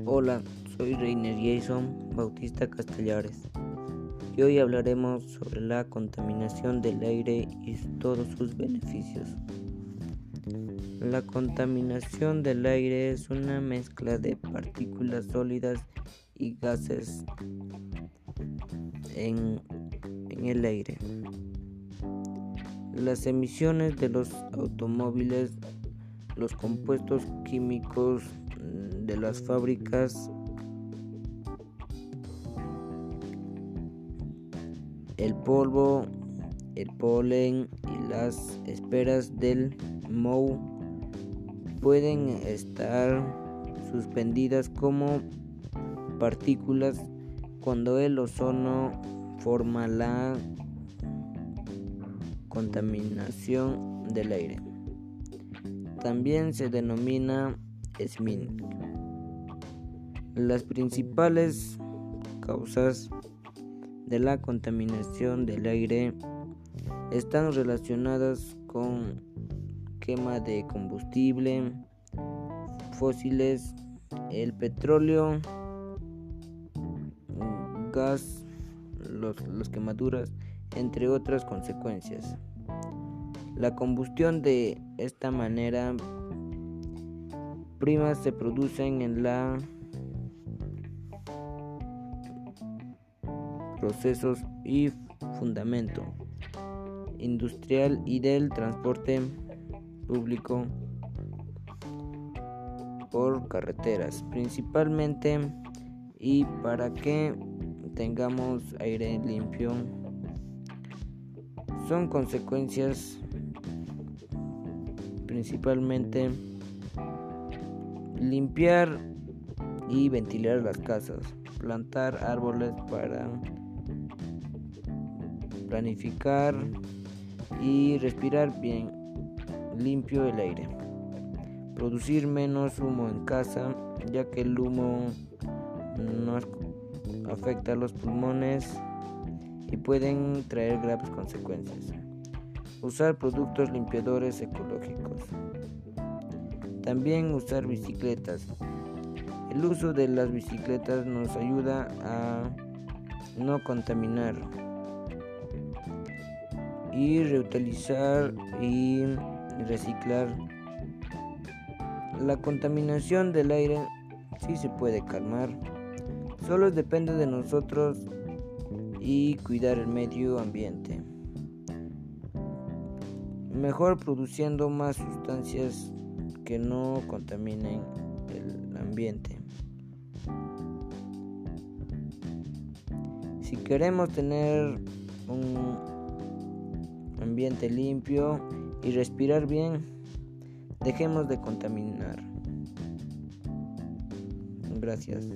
Hola, soy Reiner Jason Bautista Castellares y hoy hablaremos sobre la contaminación del aire y todos sus beneficios. La contaminación del aire es una mezcla de partículas sólidas y gases en, en el aire. Las emisiones de los automóviles, los compuestos químicos de las fábricas el polvo, el polen y las esperas del moho pueden estar suspendidas como partículas cuando el ozono forma la contaminación del aire. También se denomina Las principales causas de la contaminación del aire están relacionadas con quema de combustible, fósiles, el petróleo, gas, las quemaduras, entre otras consecuencias. La combustión de esta manera primas se producen en la procesos y fundamento industrial y del transporte público por carreteras principalmente y para que tengamos aire limpio son consecuencias principalmente limpiar y ventilar las casas plantar árboles para planificar y respirar bien limpio el aire. Producir menos humo en casa, ya que el humo no afecta a los pulmones y pueden traer graves consecuencias. Usar productos limpiadores ecológicos. También usar bicicletas. El uso de las bicicletas nos ayuda a no contaminar y reutilizar y reciclar. La contaminación del aire sí se puede calmar, solo depende de nosotros y cuidar el medio ambiente. Mejor produciendo más sustancias que no contaminen el ambiente. Si queremos tener un ambiente limpio y respirar bien, dejemos de contaminar. Gracias.